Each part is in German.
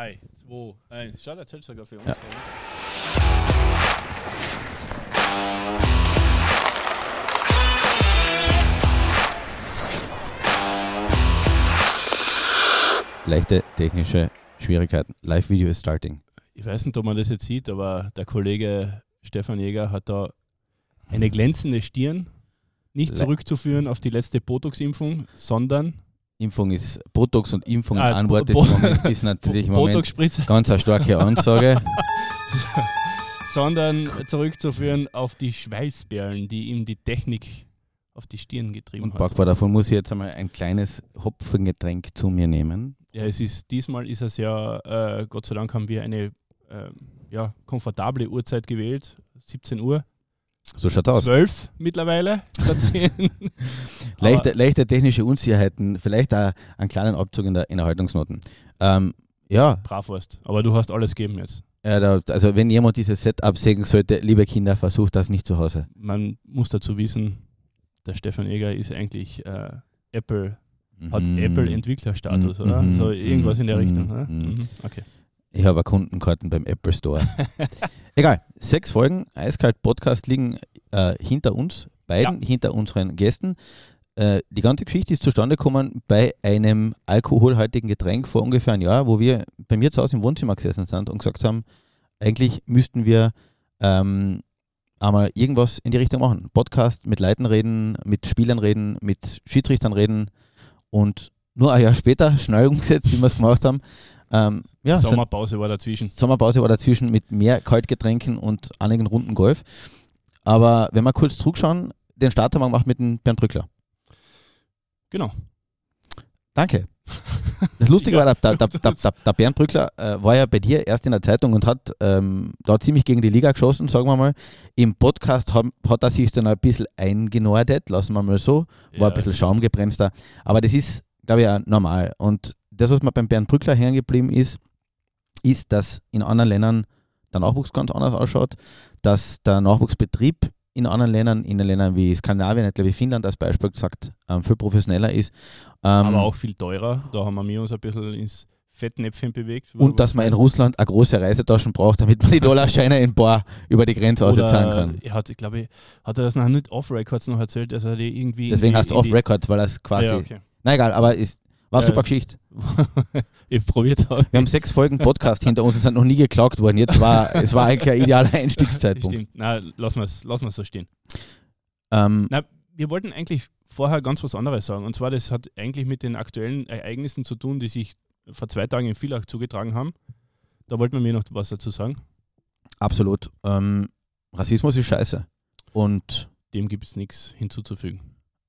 3, 2, 1. Schau, der sogar für uns. Ja. Leichte technische Schwierigkeiten. Live-Video is starting. Ich weiß nicht, ob man das jetzt sieht, aber der Kollege Stefan Jäger hat da eine glänzende Stirn. Nicht zurückzuführen auf die letzte Botox-Impfung, sondern Impfung ist Botox und Impfung Ah, einem Bo- ist, natürlich im Moment ganz eine starke Ansage. sondern zurückzuführen auf die Schweißperlen, die ihm die Technik auf die Stirn getrieben Und hat. Backbar, davon muss ich jetzt einmal ein kleines Hopfengetränk zu mir nehmen. Ja, es ist diesmal ist es ja, äh, Gott sei Dank haben wir eine ähm, ja, komfortable Uhrzeit gewählt, 17 Uhr, So schaut aus. 12 mittlerweile statt 10. Leichte, leichte technische Unsicherheiten, vielleicht auch einen kleinen Abzug in der in der Haltungsnoten. Ähm, ja, Brav warst. Aber du hast alles gegeben jetzt. ja, da, also wenn jemand dieses Setup sägen sollte, liebe Kinder, versucht das nicht zu Hause. Man muss dazu wissen, der Stefan Eger ist eigentlich äh, Apple, hat Mhm. Apple-Entwicklerstatus, Mhm, oder? mhm, So irgendwas in der mhm, Richtung. Oder? mhm. Mhm. Okay. Ich habe Kundenkarten beim Apple Store. Egal, sechs Folgen Eiskalt Podcast liegen äh, hinter uns, beiden, hinter unseren Gästen. Äh, die ganze Geschichte ist zustande gekommen bei einem alkoholhaltigen Getränk vor ungefähr einem Jahr, wo wir bei mir zu Hause im Wohnzimmer gesessen sind und gesagt haben, eigentlich müssten wir ähm, einmal irgendwas in die Richtung machen. Podcast mit Leuten reden, mit Spielern reden, mit Schiedsrichtern reden und nur ein Jahr später, schnell umgesetzt, wie wir es gemacht haben. Ähm, ja, Sommerpause war dazwischen. Sommerpause war dazwischen mit mehr Kaltgetränken und einigen Runden Golf. Aber wenn wir kurz zurückschauen, den Start haben wir gemacht mit dem Bernd Brückler. Genau. Danke. Das Lustige Ja. war, der, der, der, der, Bernd Brückler äh, war ja bei dir erst in der Zeitung und hat ähm, da ziemlich gegen die Liga geschossen, sagen wir mal. Im Podcast hat, hat er sich dann ein bisschen eingenordet, lassen wir mal so. War ein bisschen schaumgebremster. Aber das ist, glaube ich, auch normal. Und das, was mir beim Bernd Brückler hängen geblieben ist, ist, dass in anderen Ländern der Nachwuchs ganz anders ausschaut, dass der Nachwuchsbetrieb in anderen Ländern, in den Ländern wie Skandinavien, ich glaube Finnland als Beispiel gesagt, ähm, viel professioneller ist. Ähm, aber auch viel teurer. Da haben wir uns ein bisschen ins Fettnäpfchen bewegt. und dass man in Russland eine große Reisetaschen braucht, damit man die Dollarscheine in Bar über die Grenze auszahlen kann. Er hat, ich glaube, hat er das noch nicht off-Records noch erzählt, dass er die irgendwie. Deswegen in die- hast du in die- off-Record, weil das quasi. Ja, okay. Na egal, aber ist, war eine Äh, super Geschichte. ich probiert habe. Wir haben sechs Folgen Podcast hinter uns und sind noch nie geklagt worden. Jetzt war es war eigentlich ein idealer Einstiegszeitpunkt. Stimmt. Na, lassen wir es lassen wir's so stehen. Ähm, Na, wir wollten eigentlich vorher ganz was anderes sagen. Und zwar, das hat eigentlich mit den aktuellen Ereignissen zu tun, die sich vor zwei Tagen in Villach zugetragen haben. Da wollten wir mir noch was dazu sagen. absolut. Ähm, Rassismus ist scheiße. Und Dem gibt es nichts hinzuzufügen.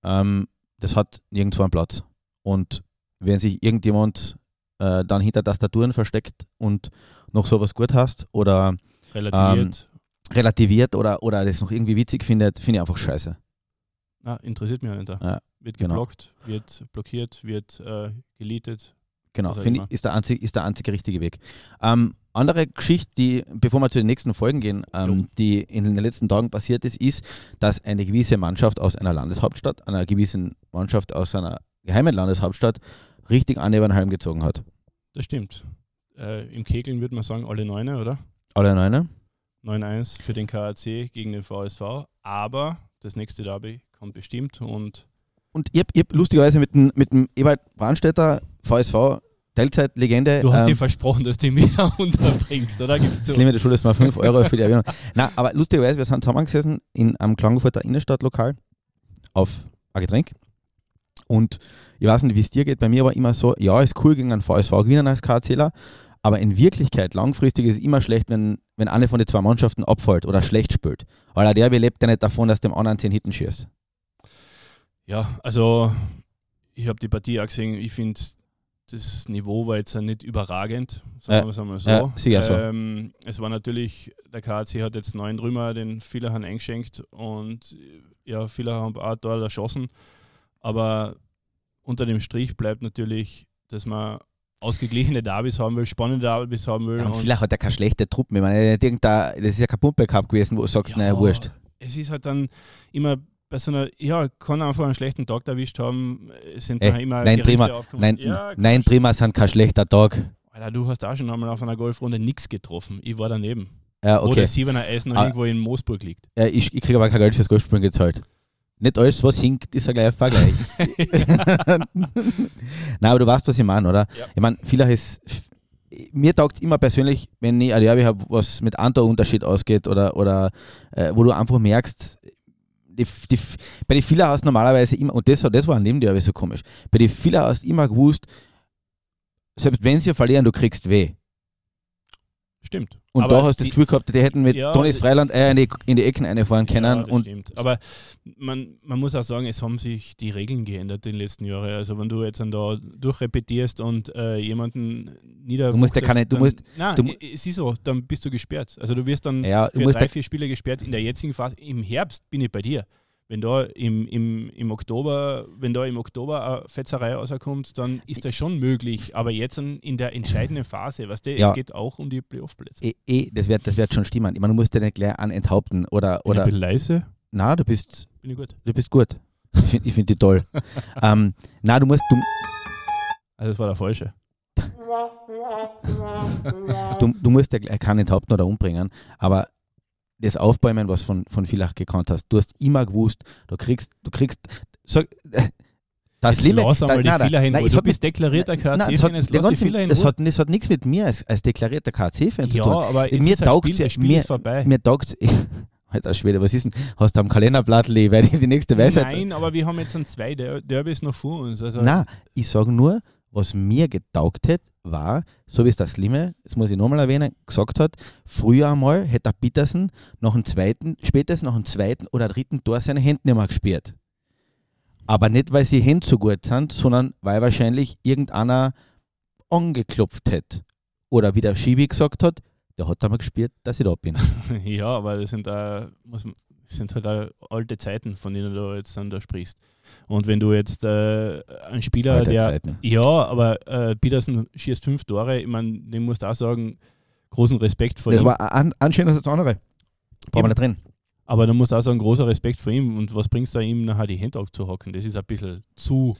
ähm, das hat nirgendwo einen Platz. Und wenn sich irgendjemand äh, dann hinter Tastaturen versteckt und noch sowas gut hast oder Relativiert. relativiert oder, oder das noch irgendwie witzig findet, finde ich einfach scheiße. Na, interessiert mich auch nicht. Ja, wird genau. geblockt, wird blockiert, wird äh, geletet. Genau, finde ich, ist der, einzig, ist der einzige richtige Weg. Ähm, andere Geschichte, die, bevor wir zu den nächsten Folgen gehen, ähm, die in den letzten Tagen passiert ist, ist, dass eine gewisse Mannschaft aus einer Landeshauptstadt, einer gewissen Mannschaft aus einer geheimen Landeshauptstadt, richtig an über den Helm gezogen hat. Das stimmt. Äh, Im Kegeln würde man sagen, alle Neune, oder? Alle neune? 9-1 für den KAC gegen den VSV. Aber das nächste Derby kommt bestimmt und Und ich habe hab lustigerweise mit dem, mit dem Ewald Brandstätter, VSV, Teilzeitlegende, du hast ähm, dir versprochen, dass du ihn wieder unterbringst, oder? Gibst Das du? Limit der Schule ist mal 5 Euro für die Erwähnung. Nein, aber lustigerweise, wir sind zusammengesessen in einem Klagenfurter Innenstadtlokal auf ein Getränk. Und ich weiß nicht, wie es dir geht. Bei mir war immer so, ja, ist cool gegen einen VSV gewinnen als KZler, aber in Wirklichkeit langfristig ist es immer schlecht, wenn, wenn eine von den zwei Mannschaften abfällt oder schlecht spielt. Weil ein Derby lebt ja nicht davon, dass dem anderen 10 Hitten schießt. Ja, also ich habe die Partie auch gesehen. Ich finde, das Niveau war jetzt nicht überragend, sagen Ja, wir es einmal so. ja, sicher so. Ähm, es war natürlich, der KAC hat jetzt neun Trümmer, den viele haben eingeschenkt und ja, viele haben auch dort erschossen. Aber unter dem Strich bleibt natürlich, dass man ausgeglichene Derbys haben will, spannende Derbys haben will. Ja, und und- vielleicht hat er keine schlechte Truppe. Ich meine, das ist ja kein Pumpe-Cup gewesen, wo du sagst, naja, wurscht. Es ist halt dann immer bei so einer, ja, kann einfach einen schlechten Tag erwischt haben. Es sind Ey, immer nein, aufgekommen. Nein, ja, nein. Trima sind kein schlechter Tag. Alter, du hast auch schon einmal auf einer Golfrunde nichts getroffen. Ich war daneben. Ja, Wo okay. der Siebener Eis noch Ah. irgendwo in Moosburg liegt. Ja, ich ich kriege aber kein Geld fürs Golfspielen gezahlt. Nicht alles, was hinkt, ist ein gleicher Vergleich. Nein, aber du weißt, was ich meine, oder? Ja. Ich meine, vieler ist. Mir taugt es immer persönlich, wenn ich ein Derby habe, was mit einem Unterschied ausgeht oder, oder äh, wo du einfach merkst, die, die, bei den Filler hast du normalerweise immer, und das, das war an dem Derby so komisch, bei den Filler hast du immer gewusst, selbst wenn sie verlieren, du kriegst weh. Stimmt. Und Aber da hast du das Gefühl gehabt, die hätten mit Ja, Tonis die- Freiland Eier in die, in die Ecken einfahren können. Ja, und stimmt. Aber man, man muss auch sagen, es haben sich die Regeln geändert in den letzten Jahren. Also wenn du jetzt dann da durchrepetierst und äh, jemanden nieder Du musst ja keine- du dann, musst- Nein, du es ist so, dann bist du gesperrt. Also du wirst dann Ja, du für musst drei, vier Spiele gesperrt. In der jetzigen Phase, im Herbst bin ich bei dir. Wenn da im, im, im Oktober, wenn da im Oktober eine Fetzerei rauskommt, dann ist das schon möglich. Aber jetzt in, der entscheidenden Phase, weißt du, Ja. es geht auch um die Playoff-Plätze. eh, eh, das wird das wird schon stimmen. Ich meine, du musst ja nicht gleich an enthaupten oder, Bin ich oder ein bisschen leise, na, du bist bin ich gut. du bist gut. Ich finde ich find die toll. ähm, na, du musst du, Also das war der falsche. du, du musst ja gleich keinen enthaupten oder umbringen, aber das Aufbäumen, was von, von Villach gekannt hast, du hast immer gewusst, du kriegst, du kriegst, sag, äh, das Jetzt lass einmal da- die Fehler hin. nein, Du bist deklarierter KC-Fan, hat, jetzt der lass die ganze, Fehler hin. das, hat, das hat nichts mit mir als, als deklarierter KC-Fan zu ja, tun. aber jetzt Mir ist ein taugt's Spiel, ja- das Spiel mir- ist vorbei. Mir taugt Alter Schwede, was ist denn? Hast du am Kalenderblatt, weil die, die nächste Weisheit. Nein, aber wir haben jetzt ein zwei Der- Derbys noch vor uns. Also Nein, ich sage nur, was mir getaugt hat, war, so wie es der Slimme, das muss ich nochmal erwähnen, gesagt hat, früher einmal hätte der Petersen nach dem zweiten, spätestens nach dem zweiten oder dritten Tor seine Hände nicht mehr gespielt. Aber nicht, weil sie Hände so gut sind, sondern weil wahrscheinlich irgendeiner angeklopft hat. Oder wie der Schibi gesagt hat, der hat einmal gespielt, dass ich da bin. ja, aber das sind, äh, muss, man- sind halt auch alte Zeiten, von denen du jetzt dann da sprichst. Und wenn du jetzt äh, ein Spieler, Alte der Zeiten. Ja, aber äh, Petersen schießt fünf Tore. Ich meine, dem musst du auch sagen, großen Respekt vor Das ihm. war an, anscheinend als das andere. Brauchen wir nicht drin. Aber da musst du auch sagen, großer Respekt vor ihm. Und was bringst du ihm nachher die Hände abzuhocken? Das ist ein bisschen zu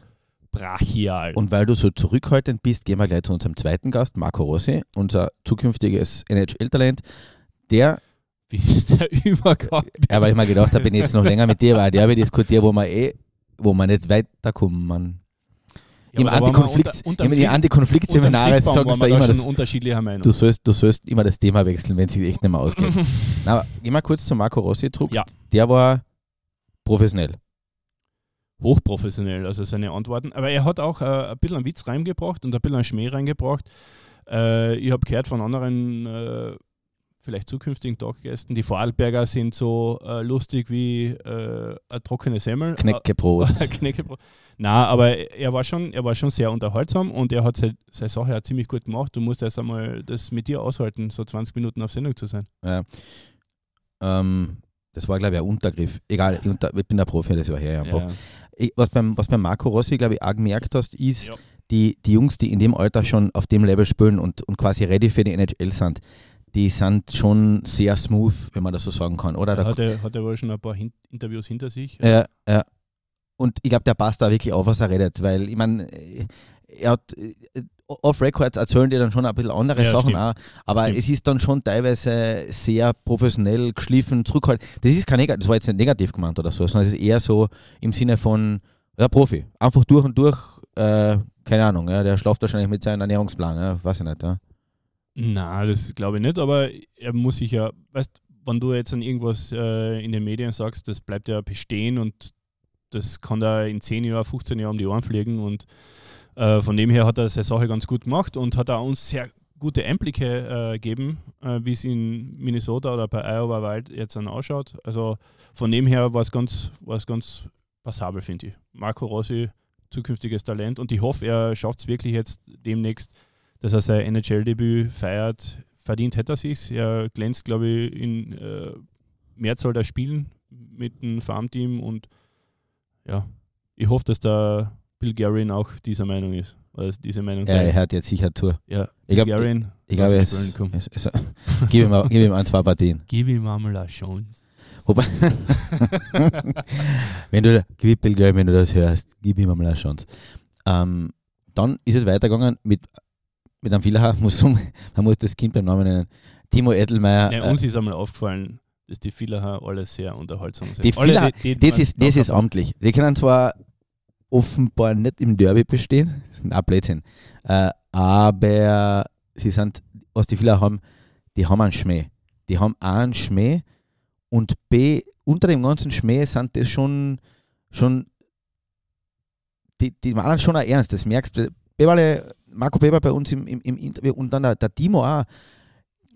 brachial. Und weil du so zurückhaltend bist, gehen wir gleich zu unserem zweiten Gast, Marco Rossi, unser zukünftiges NHL-Talent. Der, Wie ist der Übergang? ja, weil ich mir gedacht habe, wenn ich jetzt noch länger mit dir war, der wir diskutieren, wo man eh, wo man nicht weiterkommen. Man. Im aber da waren wir Antikonflikt, unter- im unterm Antikonfliktseminare sie wir da immer, schon das, du, sollst, du sollst immer das Thema wechseln, wenn es sich echt nicht mehr ausgeht. Na, aber gehen wir kurz zu Marco Rossi zurück. Ja. Der war professionell. Hochprofessionell, also seine Antworten. Aber er hat auch äh, ein bisschen einen Witz reingebracht und ein bisschen einen Schmäh reingebracht. Äh, ich habe gehört von anderen, äh, vielleicht zukünftigen Talkgästen, die Vorarlberger sind so äh, lustig wie äh, eine trockene Semmel. Knäckebrot. Knäckebrot. Na, aber er war schon, er war schon sehr unterhaltsam und er hat seine, seine Sache auch ziemlich gut gemacht. Du musst erst einmal das mit dir aushalten, so 20 Minuten auf Sendung zu sein. Ja. Ähm, das war, glaube ich, ein Untergriff. Egal, ich, unter, ich bin der Profi, das war her einfach. Ja. Ich, was, beim, was beim Marco Rossi, glaube ich, auch gemerkt hast, ist, Ja. die, die Jungs, die in dem Alter schon auf dem Level spielen und, und quasi ready für die NHL sind, die sind schon sehr smooth, wenn man das so sagen kann, oder? Da, hat er, hat er wohl schon ein paar Hin Interviews hinter sich. ja, ja. Und ich glaube, der passt da wirklich auf, was er redet, weil ich meine, er hat äh, off-Records erzählen die dann schon ein bisschen andere Ja, Sachen stimmt. auch, aber Stimmt. es ist dann schon teilweise sehr professionell, geschliffen, zurückhaltend. Das ist kein negativ, das war jetzt nicht negativ gemeint oder so, sondern es ist eher so im Sinne von, ja, Profi, einfach durch und durch, äh, keine Ahnung, ja, der schlaft wahrscheinlich mit seinem Ernährungsplan, ja, weiß ich nicht, ja. Na, das glaube ich nicht, aber er muss sich ja, weißt wenn du jetzt an irgendwas äh, in den Medien sagst, das bleibt ja bestehen und das kann da in 10 Jahren, 15 Jahren um die Ohren fliegen und äh, von dem her hat er seine Sache ganz gut gemacht und hat auch uns sehr gute Einblicke äh, gegeben, äh, wie es in Minnesota oder bei Iowa Wild jetzt dann ausschaut. Also von dem her war es ganz, ganz passabel, finde ich. Marco Rossi, zukünftiges Talent und ich hoffe, er schafft es wirklich jetzt demnächst dass er sein NHL-Debüt feiert. Verdient hätte er sich. Er glänzt, glaube ich, in äh, Mehrzahl der Spielen mit dem Farmteam und ja, ich hoffe, dass der Bill Guerin auch dieser Meinung ist. Oder diese Meinung Er teilt. hört jetzt sicher zu. ja, Ich Bill glaub- Guerin, Ich glaube, es, es, es, gib, ihm, gib ihm ein, zwei Partien. Gib ihm einmal eine Chance. Wobei, wenn du, gib Bill Gurley, wenn du das hörst, gib ihm mal eine Chance. Ähm, dann ist es weitergegangen mit mit einem Fehler, muss, man muss das Kind beim Namen nennen. Timo Edelmeier. Ja, uns äh, ist einmal aufgefallen, dass die Villacher alle sehr unterhaltsam sind. Die Villacher, das, ist, das ist amtlich. Die können zwar offenbar nicht im Derby bestehen, na Blödsinn, äh, aber sie sind, was die Villacher haben, die haben einen Schmäh. Die haben A einen Schmäh und B, unter dem ganzen Schmäh sind das schon, schon die, die meinen schon auch ernst, das merkst du. Beberle, Marco Beber bei uns im, im, im Interview und dann der, der Timo auch.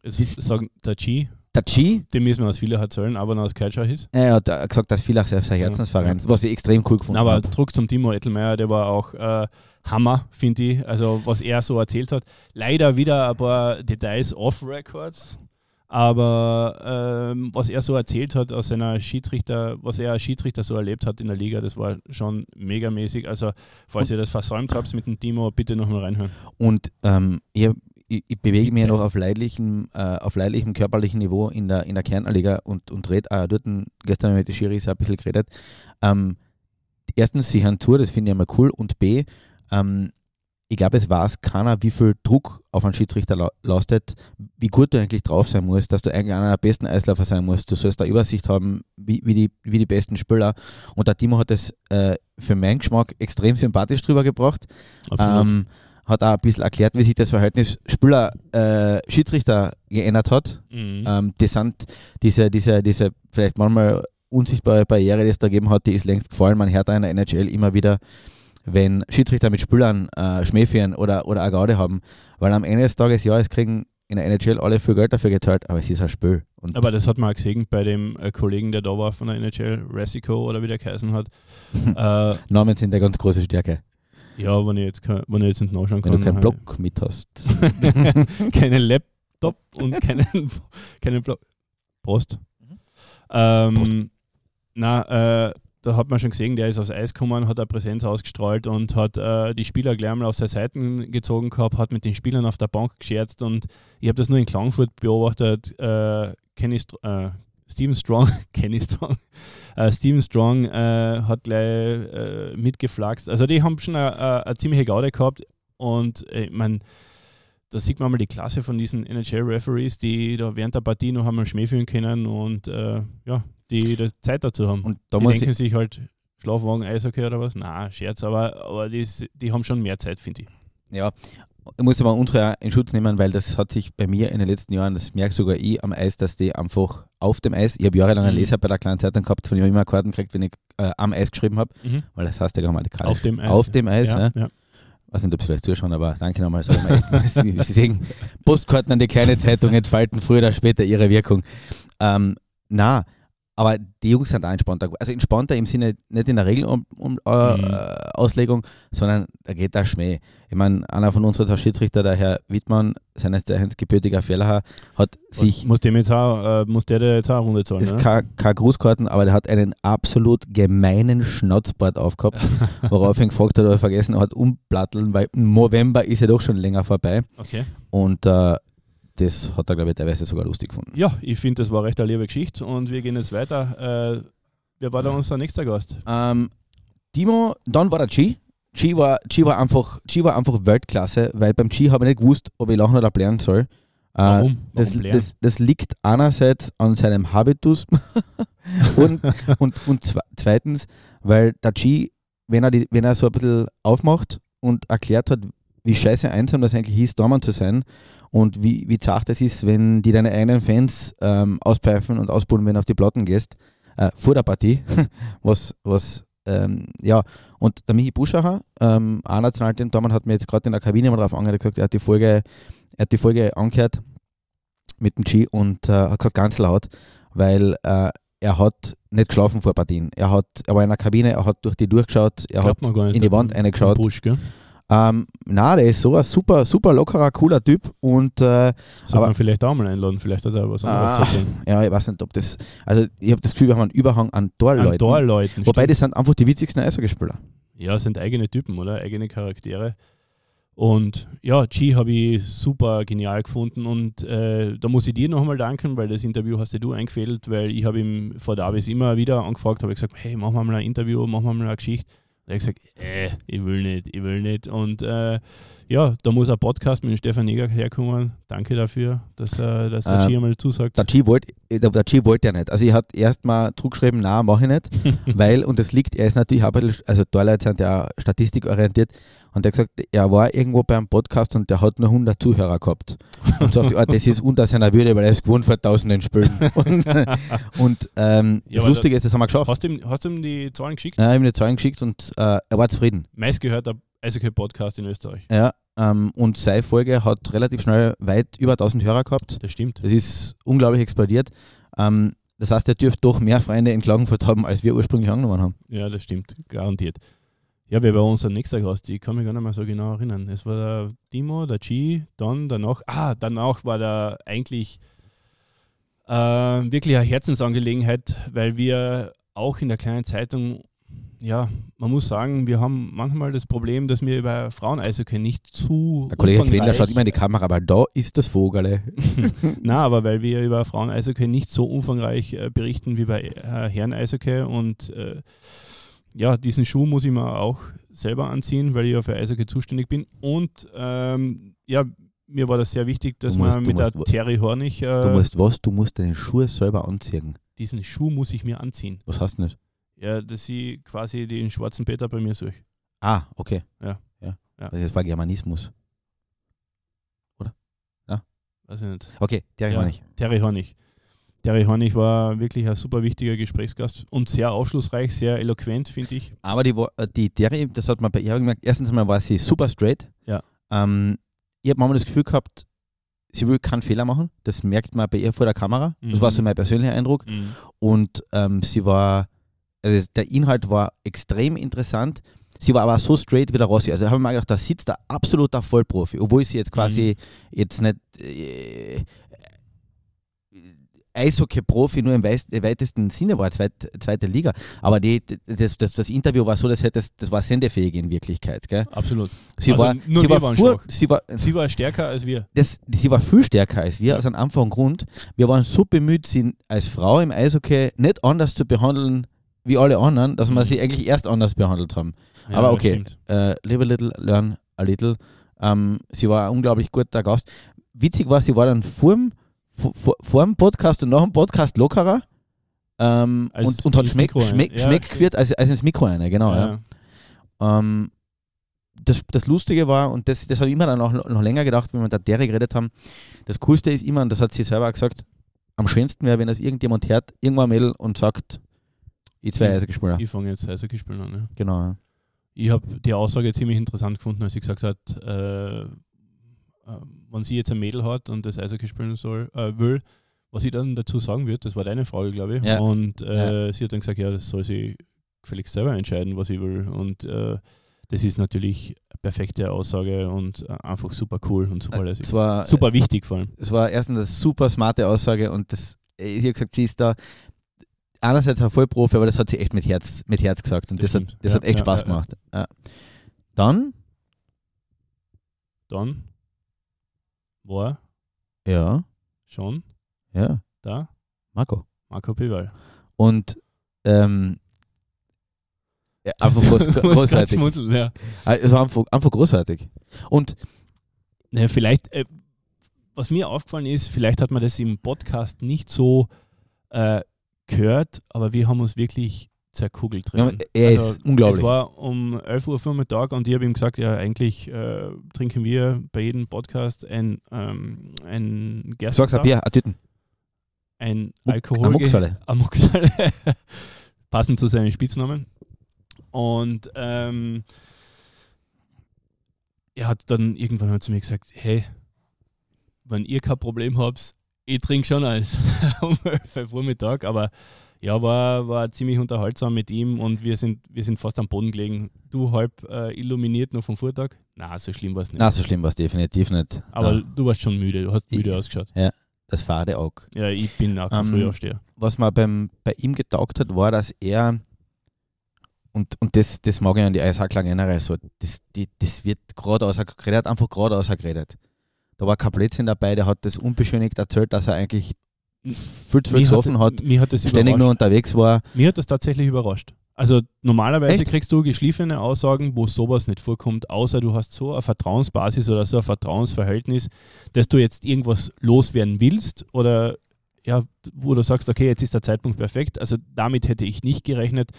Es sagen, der G, der G. Den müssen wir aus Villach erzählen, aber noch aus Keitscher ist. Er hat gesagt, dass Villach sein Herzensverein ist, ja. was ich extrem cool gefunden habe. Aber zurück zum Timo Ettelmeier, der war auch äh, Hammer, finde ich. Also, was er so erzählt hat. Leider wieder ein paar Details off-Records. Aber ähm, was er so erzählt hat aus seiner Schiedsrichter, was er als Schiedsrichter so erlebt hat in der Liga, das war schon megamäßig. Also, falls ihr das versäumt habt mit dem Timo, bitte nochmal reinhören. Und ähm, ich, ich, ich, bewege mich ja noch auf leidlichem, äh, auf leidlichem körperlichen Niveau in der, in der Kernliga und, und rede auch dort, gestern mit den Schiris ein bisschen geredet. Ähm, erstens, sie haben Tour, das finde ich einmal cool. Und B, ähm, ich glaube, es weiß keiner, wie viel Druck auf einen Schiedsrichter lastet, wie gut du eigentlich drauf sein musst, dass du eigentlich einer der besten Eisläufer sein musst. Du sollst da Übersicht haben, wie, wie, die, wie die besten Spieler. Und der Timo hat das äh, für meinen Geschmack extrem sympathisch drüber gebracht. Ähm, hat auch ein bisschen erklärt, wie sich das Verhältnis Spieler-Schiedsrichter äh, geändert hat. Mhm. Ähm, die sind diese, diese, diese vielleicht manchmal unsichtbare Barriere, die es da gegeben hat, die ist längst gefallen. Man hört auch in der NHL immer wieder, wenn Schiedsrichter mit Spülern äh, Schmäh führen oder, oder eine Gaude haben. Weil am Ende des Tages, ja, es kriegen in der NHL alle viel Geld dafür gezahlt, aber es ist ein Spiel. Und aber das hat man auch gesehen bei dem äh, Kollegen, der da war von der NHL, Resico oder wie der geheißen hat. äh, Namen sind eine ganz große Stärke. Ja, wenn ich jetzt, kann, wenn ich jetzt nicht nachschauen kann. Wenn du keinen Block mit hast. keinen Laptop und keinen, keinen Block. Post. Mhm. Ähm, Post. Na, äh, da hat man schon gesehen, der ist aufs Eis gekommen, hat eine Präsenz ausgestrahlt und hat äh, die Spieler gleich mal auf seine Seiten gezogen gehabt, hat mit den Spielern auf der Bank gescherzt und ich habe das nur in Klangfurt beobachtet. Äh, Kenny St äh, Steven Strong, Kenny Strong, äh, Steven Strong äh, hat gleich äh, mitgeflaxt. Also die haben schon eine, ziemliche Gaude gehabt und ich meine, da sieht man mal die Klasse von diesen NHL-Referees, die da während der Partie noch einmal Schmäh führen können und ja, die das Zeit dazu haben. Und da die denken sich halt, Schlafwagen, Eishockey oder was? Na, Scherz, aber, aber die, die haben schon mehr Zeit, finde ich. Ja, ich muss aber unsere in Schutz nehmen, weil das hat sich bei mir in den letzten Jahren, das merke sogar ich am Eis, dass die einfach auf dem Eis, ich habe jahrelang einen mhm. Leser bei der kleinen Zeitung gehabt, von dem ich immer Karten gekriegt, wenn ich äh, am Eis geschrieben habe, mhm. weil das heißt ja grammatikalisch. Auf dem Eis. Auf dem Eis, ja. ja. ja. Weiß nicht, ob Sie vielleicht zuschauen, aber danke nochmal. Sie sehen, Postkarten an die kleine Zeitung entfalten früher oder später ihre Wirkung. Ähm, na, aber die Jungs sind auch entspannter. Also entspannter im Sinne nicht in der Regel um, um äh, mhm. Auslegung, sondern da geht der Schmäh. Ich meine, einer von unseren Schiedsrichter, der Herr Wittmann, seines Zeichens gebürtiger Fehler, hat Was, sich. Muss, dem jetzt auch, äh, muss der jetzt auch eine Runde zahlen? Ist ne? kein, kein Grußkarten, aber der hat einen absolut gemeinen Schnauzbart aufgehabt, worauf ihn gefragt hat, ob er vergessen hat, umplatteln, weil im November ist ja doch schon länger vorbei. Okay. Und äh, das hat er, glaube ich, teilweise sogar lustig gefunden. Ja, ich finde, das war recht eine liebe Geschichte und wir gehen jetzt weiter. Äh, wer war da unser nächster Gast? Ähm, Timo, dann war der G. G war, G war, einfach, G war einfach Weltklasse, weil beim G habe ich nicht gewusst, ob ich lachen oder blären soll. Äh, Warum? Warum das, das, das, liegt einerseits an seinem Habitus und, und, und zweitens, weil der G, wenn er, die, wenn er so ein bisschen aufmacht und erklärt hat, wie scheiße einsam das eigentlich ist, Dormann zu sein und wie, wie zart es ist, wenn die deine eigenen Fans ähm, auspfeifen und ausbunden, wenn du auf die Platten gehst, äh, vor der Partie, was, was ähm, ja, und der Michi Buschacher, ähm, auch Nationalteam, Dormann hat mir jetzt gerade in der Kabine mal drauf angehört, gesagt, er hat die Folge, er hat die Folge angehört mit dem G und äh, hat gesagt, ganz laut, weil äh, er hat nicht geschlafen vor Partien. Er, hat, er war in der Kabine, er hat durch die durchgeschaut, er Glaubt hat in die Wand reingeschaut. Busch, gell? Ähm, na, der ist so ein super, super lockerer, cooler Typ. Und, äh, Soll aber, man vielleicht auch mal einladen, vielleicht hat er was anderes ah, zu tun. Ja, ich weiß nicht, ob das. Also, ich habe das Gefühl, wir haben einen Überhang an Torleuten. An Torleuten Wobei, stimmt. das sind einfach die witzigsten Eishockeyspieler. Ja, sind eigene Typen, oder? Eigene Charaktere. Und ja, G habe ich super genial gefunden und äh, da muss ich dir nochmal danken, weil das Interview hast du eingefädelt, weil ich habe ihm vor Davis immer wieder angefragt, habe gesagt, hey, machen wir mal ein Interview, machen wir mal eine Geschichte Habe ich gesagt, äh, ich will nicht, ich will nicht. Und äh, ja, da muss ein Podcast mit dem Stefan Neger herkommen. Danke dafür, dass, äh, dass der Äh, G einmal zusagt. Der G wollte G wollte ja nicht. Also ich hatte erst mal zurückgeschrieben, nein, mache ich nicht, weil, und das liegt, er ist natürlich auch ein bisschen, also Leute sind ja statistikorientiert und er hat gesagt, er war irgendwo beim Podcast und der hat nur 100 Zuhörer gehabt. Und so auf die Art, das ist unter seiner Würde, weil er ist gewohnt vor tausenden Spielen. Und, und ähm, Ja, das Lustige ist, das haben wir geschafft. Hast du ihm, hast du ihm die Zahlen geschickt? Ja, ich habe ihm die Zahlen geschickt und äh, er war zufrieden. Meistgehörter Eishockey-Podcast in Österreich. Ja, ähm, und seine Folge hat relativ schnell weit über 1000 Hörer gehabt. Das stimmt. Das ist unglaublich explodiert. Ähm, das heißt, er dürfte doch mehr Freunde in Klagenfurt haben, als wir ursprünglich angenommen haben. Ja, das stimmt. Garantiert. Ja, wer war unser nächster Gast? Ich kann mich gar nicht mehr so genau erinnern. Es war der Timo, der G, dann danach. Ah, danach war der eigentlich äh, wirklich eine Herzensangelegenheit, weil wir auch in der kleinen Zeitung, ja, man muss sagen, wir haben manchmal das Problem, dass wir über Frauen-Eishockey nicht zu. Der Kollege Quendler schaut immer in die Kamera, weil da ist das Vogel. Na, aber weil wir über Frauen-Eishockey nicht so umfangreich äh, berichten wie bei äh, Herren-Eishockey und äh, ja, diesen Schuh muss ich mir auch selber anziehen, weil ich ja für Eishockey zuständig bin und ähm, ja, mir war das sehr wichtig, dass Du musst- man du mit der musst- Terry Hornig Du äh, musst was? Du musst deine Schuhe selber anziehen. diesen Schuh muss ich mir anziehen. Was hast du nicht? Ja, dass ich quasi den schwarzen Peter bei mir suche. Ah, okay. Ja. ja. Ja. Das war Germanismus. Weiß ich nicht. Okay, der Ja. ja. nicht. Terry Hornig. Terry Hornig war wirklich ein super wichtiger Gesprächsgast und sehr aufschlussreich, sehr eloquent, finde ich. Aber die, äh, die Terry, das hat man bei ihr gemerkt, erstens mal war sie super straight. Ja. Ähm, ich habe manchmal das Gefühl gehabt, sie will keinen Fehler machen. Das merkt man bei ihr vor der Kamera. Das Mhm. war so mein persönlicher Eindruck. Und ähm, sie war, also der Inhalt war extrem interessant. Sie war aber so straight wie der Rossi. Also habe ich mir gedacht, da sitzt der absoluter Vollprofi, obwohl sie jetzt quasi jetzt nicht äh, Eishockey-Profi nur im weitesten Sinne war, zweit, zweite Liga. Aber die, das, das, das Interview war so, das, hätte, das, das war sendefähig in Wirklichkeit. Gell? Absolut. Sie, Also war, sie, war schwach. sie war Sie war stärker als wir. das, sie war viel stärker als wir, aus einem einfachen Grund. Wir waren so bemüht, sie als Frau im Eishockey nicht anders zu behandeln wie alle anderen, dass wir Mhm. sie eigentlich erst anders behandelt haben. Ja, Aber okay, äh, live a little, learn a little. Ähm, sie war ein unglaublich guter Gast. Witzig war, sie war dann vor dem, vor, vor dem Podcast und nach dem Podcast lockerer. Ähm, und, und hat ein. schmeck, Ja, schmeck geführt als, als ins Mikro eine, genau. Ja. Ja. Ähm, das, das Lustige war, und das, das habe ich immer dann auch noch, länger gedacht, wenn wir mit der Derry geredet haben, das Coolste ist immer, und das hat sie selber auch gesagt, am schönsten wäre, wenn das irgendjemand hört, irgendwann Mädel und sagt, ich zwei. Eishockey gespielt. Ich fange jetzt Eishockey spielen an. Ja. Genau. Ich habe die Aussage ziemlich interessant gefunden, als sie gesagt hat, äh, äh, wenn sie jetzt ein Mädel hat und das Eishockey spielen soll, äh, will, was sie dann dazu sagen wird, das war deine Frage, glaube ich. Ja. Und äh, sie hat dann gesagt, ja, das soll sie gefälligst selber entscheiden, was sie will. Und äh, das ist natürlich eine perfekte Aussage und äh, einfach super cool und super lässig. Es war, Super wichtig vor allem. es war erstens eine super smarte Aussage und das, äh, sie hat gesagt, sie ist da einerseits ein Vollprofi, aber das hat sie echt mit Herz, mit Herz gesagt und Das das, hat, das Ja, hat echt ja, Spaß ja, ja. gemacht. Ja. Dann, Dann war ja, schon ja, da Marco. Marco Pival. Und ähm, ja, einfach groß, großartig. ja. Ah, Es war einfach, einfach großartig. Und Naja, vielleicht, äh, was mir aufgefallen ist, vielleicht hat man das im Podcast nicht so äh, gehört, aber wir haben uns wirklich zerkugelt ja, drin. er Also, ist unglaublich. Es war um 11 Uhr Vormittag und ich habe ihm gesagt, ja, eigentlich äh, trinken wir bei jedem Podcast ein, ähm, ein Sag's ein Gerstensaft, Bier, ein Tüten. ein Alkohol... Eine Mucksale. Passend zu seinem Spitznamen. Und ähm, er hat dann irgendwann halt zu mir gesagt, hey, wenn ihr kein Problem habt, ich trinke schon alles um 11 Uhr Vormittag, aber ja, war, war ziemlich unterhaltsam mit ihm und wir sind, wir sind fast am Boden gelegen. Du halb äh, illuminiert noch vom Vortag? Na, so schlimm war es nicht. Na, so schlimm war es definitiv nicht. aber Ja, du warst schon müde, du hast müde Ich- ausgeschaut. das fahre auch. Ja, ich bin auch kein Ähm, Frühaufsteher. Was mir beim, bei ihm getaugt hat, war, dass er, und, und das, das mag ich an die Eishackler generell so, das, die, das wird gerade ausgeredet, er hat einfach gerade ausgeredet. Da war kein Blödsinn dabei, der hat das unbeschönigt erzählt, dass er eigentlich viel zu viel Mich gesoffen hat, Mich hat das ständig nur unterwegs war. Mir hat das tatsächlich überrascht. Also normalerweise Echt? kriegst du geschliffene Aussagen, wo sowas nicht vorkommt, außer du hast so eine Vertrauensbasis oder so ein Vertrauensverhältnis, dass du jetzt irgendwas loswerden willst oder ja, wo du sagst, okay, jetzt ist der Zeitpunkt perfekt. Also damit hätte ich nicht gerechnet.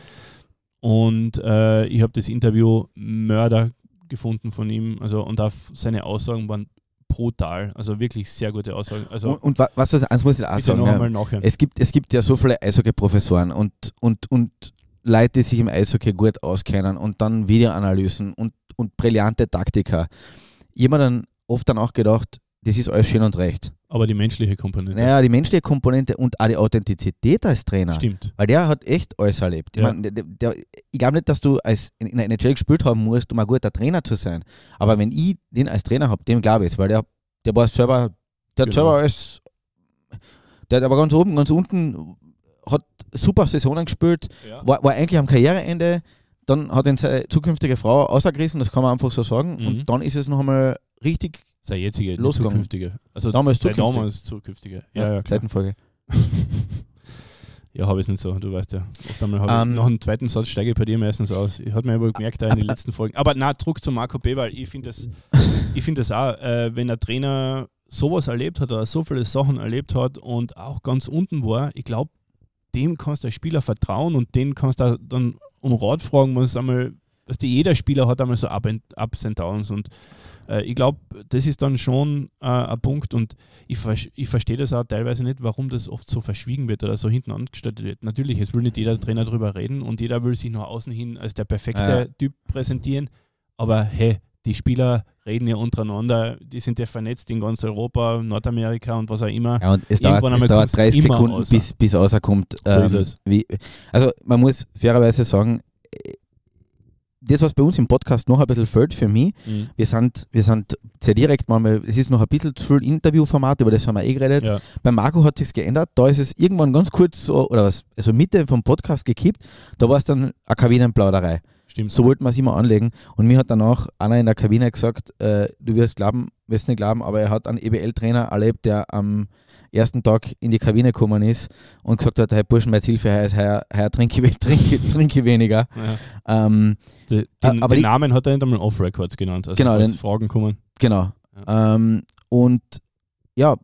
Und äh, ich habe das Interview Mörder gefunden von ihm. Also und auch seine Aussagen waren brutal. Also wirklich sehr gute Aussagen. Also Und, und wa- was das, eins muss ich auch sagen. ja. nachhören. Es gibt, es gibt ja so viele Eishockey-Professoren und, und, und Leute, die sich im Eishockey gut auskennen und dann Videoanalysen und, und brillante Taktiker. Ich habe mir dann oft dann auch gedacht, das ist alles schön und recht. Aber die menschliche Komponente. Naja, die menschliche Komponente und auch die Authentizität als Trainer. Stimmt. Weil der hat echt alles erlebt. Ich, Ja. mein, der, der, ich glaube nicht, dass du als in in der NHL gespielt haben musst, um ein guter Trainer zu sein. Aber wenn ich den als Trainer habe, dem glaube ich es, weil der, der war selber, der hat Genau. selber alles, der, war ganz oben, ganz unten, hat super Saisonen gespielt, Ja. war, war eigentlich am Karriereende, dann hat ihn seine zukünftige Frau ausgerissen, das kann man einfach so sagen. Mhm. Und dann ist es noch einmal richtig Sei jetzige, Losgegangen. zukünftige. Also Damals sei zukünftig. damals zukünftige. Ja, ja, klar. Seitenfolge. Ja, habe ich es nicht so, du weißt ja. Oft einmal habe Ähm, ich nach dem zweiten Satz steige ich bei dir meistens aus. Ich habe mir wohl gemerkt, da in den letzten Folgen. Aber na, zurück zu Marco B., weil ich finde das, ich finde das auch, äh, wenn ein Trainer sowas erlebt hat oder so viele Sachen erlebt hat und auch ganz unten war, ich glaube, dem kannst du als Spieler vertrauen und den kannst du dann um Rat fragen, muss einmal, dass die jeder Spieler hat einmal so Up and, Ups and Downs und äh, ich glaube, das ist dann schon äh, ein Punkt und ich, ich verstehe das auch teilweise nicht, warum das oft so verschwiegen wird oder so hinten angestellt wird. Natürlich, es will nicht jeder Trainer darüber reden und jeder will sich nach außen hin als der perfekte Ja. Typ präsentieren, aber hey, die Spieler reden ja untereinander, die sind ja vernetzt in ganz Europa, Nordamerika und was auch immer. Ja, und es dauert, Irgendwann es einmal dauert kommt's 30 immer Sekunden, außer. bis, bis rauskommt. So ähm, es. Wie, also man muss fairerweise sagen, das, was bei uns im Podcast noch ein bisschen fehlt für mich, Mhm. wir sind, wir sind sehr direkt manchmal, es ist noch ein bisschen zu viel Interviewformat, über das haben wir eh geredet. Ja. Bei Marco hat sich geändert, da ist es irgendwann ganz kurz so, oder was, also Mitte vom Podcast gekippt, da war es dann eine Kabinenplauderei. Stimmt. So wollten wir es immer anlegen. Und mir hat danach einer in der Kabine gesagt, äh, du wirst glauben, wirst nicht glauben, aber er hat einen EBL-Trainer erlebt, der am ersten Tag in die Kabine gekommen ist und gesagt hat, hey Burschen, meine Hilfe, heuer, ist heuer, heuer trinke, trinke, trinke weniger. Ja. Ähm, Die, Äh, den, aber den die- Namen hat er nicht einmal Off-Records genannt. Also Genau, den- Fragen kommen. genau. Ähm, und ja,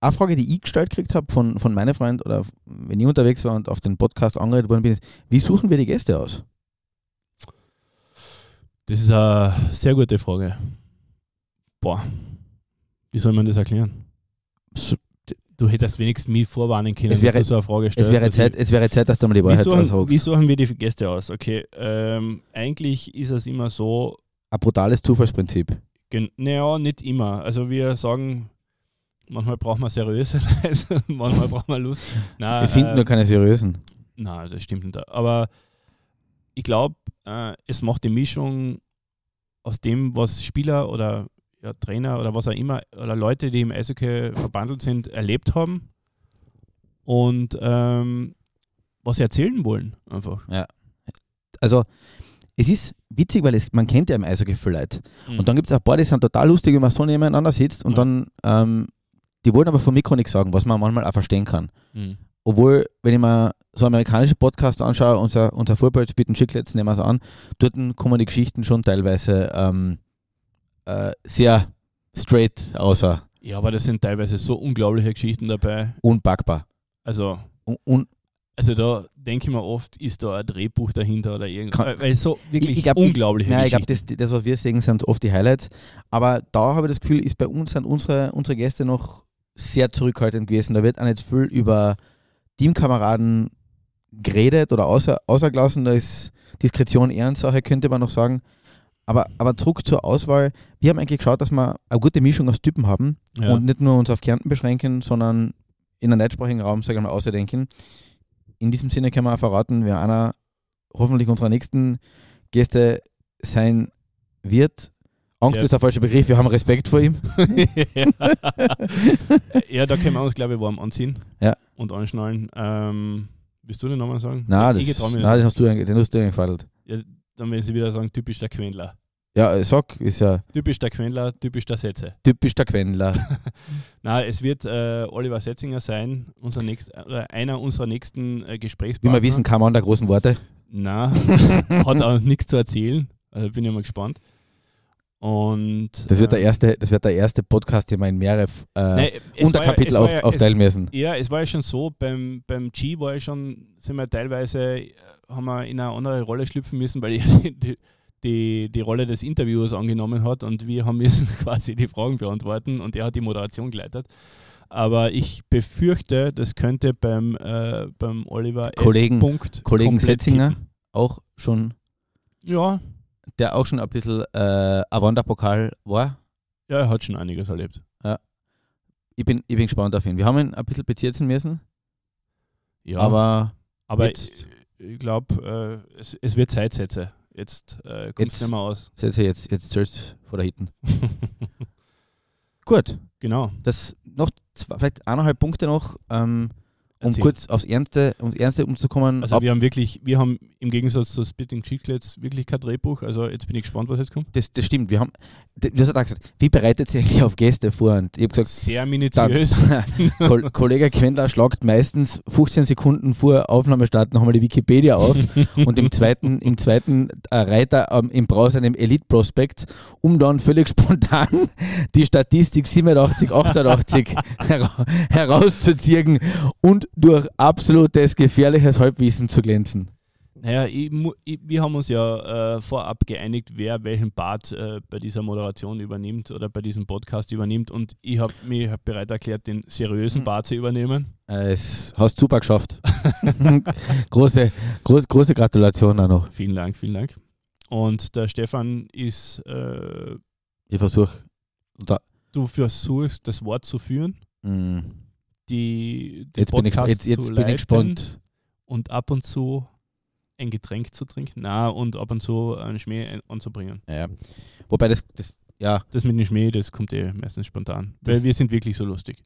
eine Frage, die ich gestellt gekriegt habe von, von meinen Freunden oder wenn ich unterwegs war und auf den Podcast angeredet worden bin, ist, wie suchen wir die Gäste aus? Das ist eine sehr gute Frage. Boah, wie soll man das erklären? Du hättest wenigstens mich vorwarnen können, Es wäre- so eine Frage Es stellst. wäre, dass Zeit, es wäre Zeit, dass du mal die ich, Wahrheit suchen, aussagst. wie suchen wir die Gäste aus? Okay, ähm, eigentlich ist es immer so, Ein brutales Zufallsprinzip. naja, nicht immer. Also wir sagen, manchmal braucht man seriöse Leute, manchmal braucht man Lust. Nein, Wir finden äh, nur keine seriösen. Nein, das stimmt nicht. Aber ich glaube, äh, es macht die Mischung aus dem, was Spieler oder ja, Trainer oder was auch immer oder Leute, die im Eishockey verbandelt sind, erlebt haben und ähm, was sie erzählen wollen einfach. Also, es ist witzig, weil es, man kennt ja im Eishockey viele Leute. Mhm. Und dann gibt es auch ein paar, die sind total lustig, wenn man so nebeneinander sitzt und Ja. dann, ähm, die wollen aber vom Mikro nichts sagen, was man manchmal auch verstehen kann. Mhm. Obwohl, wenn ich mir so amerikanische Podcasts anschaue, unser, unser Spitten Chicklets nehmen wir es an, dort kommen die Geschichten schon teilweise ähm, äh, sehr straight außer Ja, aber das sind teilweise so unglaubliche Geschichten dabei. unpackbar. Also, Un, un, also da denke ich mir oft, ist da ein Drehbuch dahinter oder irgendwas. Kann- Weil so wirklich ich glaub, unglaubliche Nein, ich Geschichten. glaube, das, das, was wir sehen, sind oft die Highlights. Aber da habe ich das Gefühl, ist bei uns sind unsere, unsere Gäste noch sehr zurückhaltend gewesen. Da wird auch nicht viel über Teamkameraden geredet oder außer, außergelassen. Da ist Diskretion Ehrensache, könnte man noch sagen. Aber, aber zurück zur Auswahl. Wir haben eigentlich geschaut, dass wir eine gute Mischung aus Typen haben ja. und nicht nur uns auf Kärnten beschränken, sondern in einem deutschsprachigen Raum, sagen wir mal, außerdenken. In diesem Sinne kann man auch verraten, wer einer hoffentlich unserer nächsten Gäste sein wird. Angst Ja. ist der falsche Begriff, wir haben Respekt vor ihm. ja, da können wir uns, glaube ich, warm anziehen Ja. Und anschnallen. Ähm, willst du den Namen sagen? Nein, das, nein den hast du, den hast du eingefadelt. Dann werden sie wieder sagen, typisch der Quendler. Ja, äh, sag, ist ja Typisch der Quendler, typisch der Sätze. typisch der Quendler. Nein, es wird äh, Oliver Setzinger sein, unser nächst, oder einer unserer nächsten äh, Wie Gesprächspartner. wir wissen, kam an der großen Worte. Na, hat auch nichts zu erzählen. Also bin ich mal gespannt. Und Das wird, der ähm, erste, das wird der erste Podcast, den wir in mehrere äh, war Unterkapitel ja, auf, ja, aufteilen müssen. Es, ja, es war ja schon so, beim, beim G war ja schon, sind wir teilweise, äh, haben wir in eine andere Rolle schlüpfen müssen, weil er die, die, die Rolle des Interviewers angenommen hat und wir haben müssen quasi die Fragen beantworten und er hat die Moderation geleitet. Aber ich befürchte, das könnte beim, äh, beim Oliver Kollegen- S. Punkt Kollegen Setzinger kippen. auch schon, Ja, der auch schon ein bisschen äh, ein Wanderpokal war. ja, er hat schon einiges erlebt. Ich bin, ich bin gespannt auf ihn. Wir haben ihn ein bisschen bezirzen müssen, Ja, aber aber jetzt- ich, ich glaube, äh, es, es wird Zeitsätze. Jetzt äh, kommt es nicht mehr aus. setze jetzt, jetzt Search vor der Hitten. Gut, genau. das noch zwei, vielleicht eineinhalb Punkte noch, ähm, um Erzähl. kurz aufs Ernste, ums Ernste umzukommen. Also wir haben wirklich, wir haben im Gegensatz zu Splitting Chicklets wirklich kein Drehbuch. Also jetzt bin ich gespannt, was jetzt kommt. das, das stimmt, wir haben, das, hat er gesagt, wie bereitet sich eigentlich auf Gäste vor? Und ich habe gesagt, Sehr minutiös. Kol Kollege Quendler schlagt meistens 15 Sekunden vor Aufnahmestart nochmal die Wikipedia auf und im zweiten, im zweiten äh, Reiter ähm, im Browser einem Elite Prospect, um dann völlig spontan die Statistik 87, 88 hera herauszuziehen und durch absolutes gefährliches Halbwissen zu glänzen. Naja, ich, ich, wir haben uns ja äh, vorab geeinigt, wer welchen Part äh, bei dieser Moderation übernimmt oder bei diesem Podcast übernimmt. Und ich habe mich bereit erklärt, den seriösen Hm. Part zu übernehmen. Äh, Es hast super geschafft. große, groß, große Gratulation auch noch. Vielen Dank, vielen Dank. Und der Stefan ist, äh, Ich versuche, du versuchst, das Wort zu führen, mm, die, die jetzt, bin ich, jetzt, jetzt bin ich gespannt. und ab und zu ein Getränk zu trinken. Na, und ab und zu einen Schmäh ein- anzubringen. Ja. Wobei das, das ja, Das mit dem Schmäh, das kommt eh meistens spontan. Das- weil wir sind wirklich so lustig.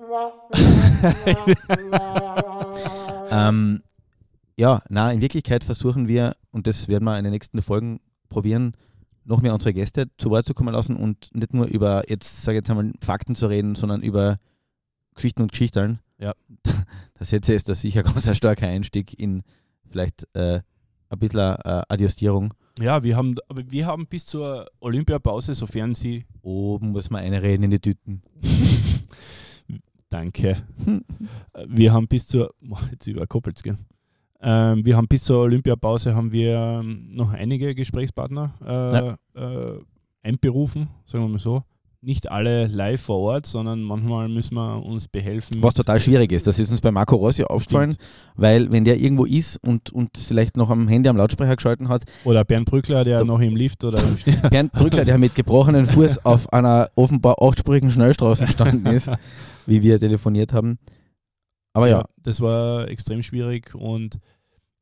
ähm, ja, na, in Wirklichkeit versuchen wir, und das werden wir in den nächsten Folgen probieren, noch mehr unsere Gäste zu Wort zu kommen lassen und nicht nur über, jetzt sage ich jetzt einmal, Fakten zu reden, sondern über Geschichten und Geschichten. Ja. Das jetzt ist das sicher ganz ein starker Einstieg in vielleicht äh, ein bisschen äh, Adjustierung. Ja, wir haben, aber wir haben bis zur Olympiapause, sofern sie. Oben muss man eine reden in die Tüten. Danke. Wir haben bis zur. Boah, Jetzt überkoppelt gell? Ähm, wir haben bis zur Olympiapause haben wir ähm, noch einige Gesprächspartner äh, äh, einberufen, sagen wir mal so. Nicht alle live vor Ort, sondern manchmal müssen wir uns behelfen. Was total schwierig ist, das ist uns bei Marco Rossi aufgefallen, weil wenn der irgendwo ist und, und vielleicht noch am Handy am Lautsprecher geschalten hat, Oder Bernd Brückler, der noch im Lift oder im. Bernd Brückler, der mit gebrochenen Fuß auf einer offenbar achtspurigen Schnellstraße gestanden ist, wie wir telefoniert haben. Aber ja, das war extrem schwierig und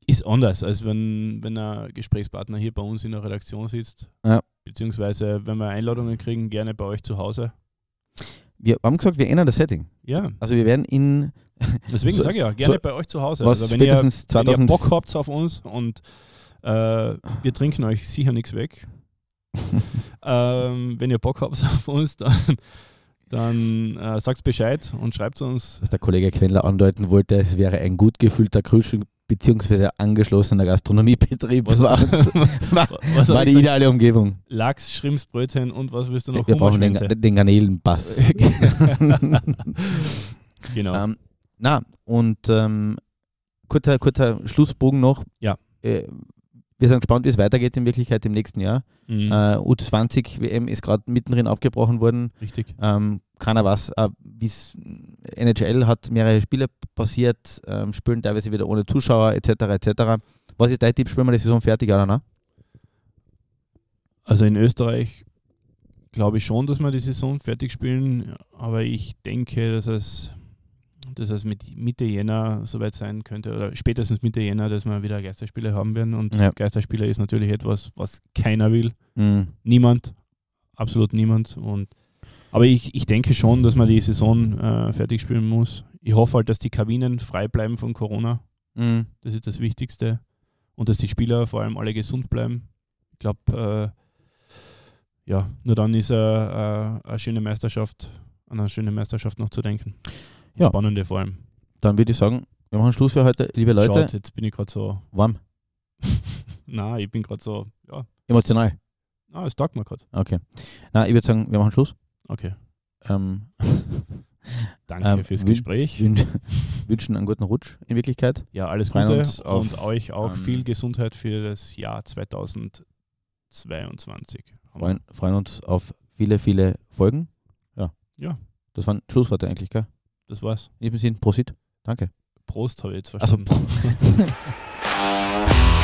ist anders, als wenn, wenn ein Gesprächspartner hier bei uns in der Redaktion sitzt. Ja. Beziehungsweise, wenn wir Einladungen kriegen, gerne bei euch zu Hause. wir haben gesagt, wir ändern das Setting. Ja, Also wir werden in deswegen So- sage ich ja, gerne so- bei euch zu Hause. was Also wenn ihr, wenn ihr 2000 Bock habt auf uns und äh, wir trinken euch sicher nichts weg. ähm, wenn ihr Bock habt auf uns, dann, dann äh, sagt Bescheid und schreibt uns. was der Kollege Quendler andeuten wollte, es wäre ein gut gefüllter Kühlschrank bzw. angeschlossener Gastronomiebetrieb. Was- war, war, Was war die gesagt? ideale Umgebung. Lachs, Schrimpsbrötchen und was willst du noch? Wir brauchen den, den Garnelenbass. genau. Ähm, na, und ähm, kurzer, kurzer Schlussbogen noch. Ja. Äh, wir sind gespannt, wie es weitergeht in Wirklichkeit im nächsten Jahr. Mhm. Äh, U20 WM ist gerade mittendrin abgebrochen worden. Richtig. Ähm, keiner weiß, äh, wie es NHL hat mehrere Spiele passiert, ähm, spielen teilweise wieder ohne Zuschauer etc. etc. Was ist dein Tipp? Spielen wir die Saison fertig oder nein? Also in Österreich glaube ich schon, dass wir die Saison fertig spielen, aber ich denke, dass es, dass es mit Mitte Jänner soweit sein könnte oder spätestens Mitte Jänner, dass wir wieder Geisterspiele haben werden und Ja. Geisterspiele ist natürlich etwas, was keiner will. Mhm. Niemand, absolut niemand und aber ich, ich denke schon, dass man die Saison äh, fertig spielen muss. Ich hoffe halt, dass die Kabinen frei bleiben von Corona. Mhm. Das ist das Wichtigste. Und dass die Spieler vor allem alle gesund bleiben. Ich glaube, äh, ja, nur dann ist äh, äh, eine schöne Meisterschaft, an eine schöne Meisterschaft noch zu denken. Ja. Spannende vor allem. Dann würde ich sagen, wir machen Schluss für heute. Liebe Leute, Schaut, jetzt bin ich gerade so. warm, Na, ich bin gerade so. Ja, emotional. ah, es taugt mir gerade. Okay. Na, ich würde sagen, wir machen Schluss. Okay. Ähm, Danke Ähm, fürs Gespräch. wünsch, wünschen einen guten Rutsch in Wirklichkeit. Ja, alles freuen Gute auf, und euch auch ähm, viel Gesundheit für das Jahr 2022. Freuen, freuen uns auf viele, viele Folgen. Ja. Ja. Das waren Schlussworte eigentlich, gell? Das war's. In diesem Sinn, Prosit. Danke. Prost habe ich jetzt Also, verstanden.